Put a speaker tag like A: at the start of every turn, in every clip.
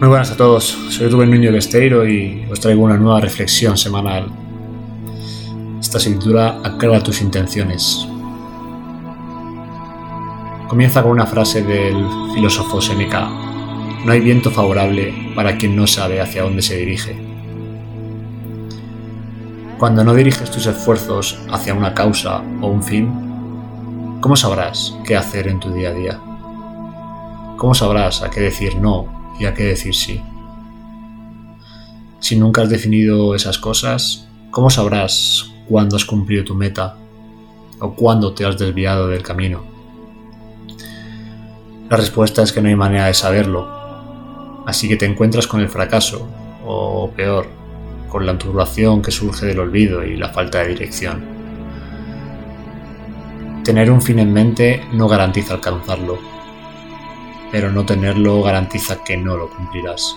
A: Muy buenas a todos, soy Rubén Nuño Besteiro y os traigo una nueva reflexión semanal. Esta se titula Aclara tus intenciones. Comienza con una frase del filósofo Seneca. No hay viento favorable para quien no sabe hacia dónde se dirige. Cuando no diriges tus esfuerzos hacia una causa o un fin, ¿cómo sabrás qué hacer en tu día a día? ¿Cómo sabrás a qué decir no y a qué decir sí. Si nunca has definido esas cosas, ¿cómo sabrás cuándo has cumplido tu meta o cuándo te has desviado del camino? La respuesta es que no hay manera de saberlo, así que te encuentras con el fracaso, o peor, con la turbación que surge del olvido y la falta de dirección. Tener un fin en mente no garantiza alcanzarlo, pero no tenerlo garantiza que no lo cumplirás.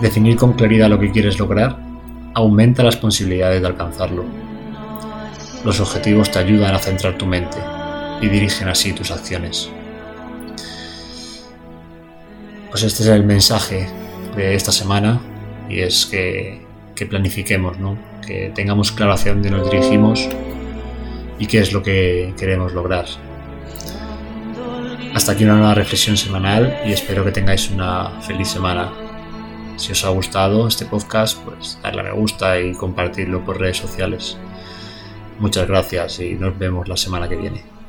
A: Definir con claridad lo que quieres lograr aumenta las posibilidades de alcanzarlo. Los objetivos te ayudan a centrar tu mente y dirigen así tus acciones. Pues este es el mensaje de esta semana y es que, planifiquemos, que tengamos claro hacia dónde nos dirigimos y qué es lo que queremos lograr. Hasta aquí una nueva reflexión semanal y espero que tengáis una feliz semana. Si os ha gustado este podcast, pues darle a me gusta y compartirlo por redes sociales. Muchas gracias y nos vemos la semana que viene.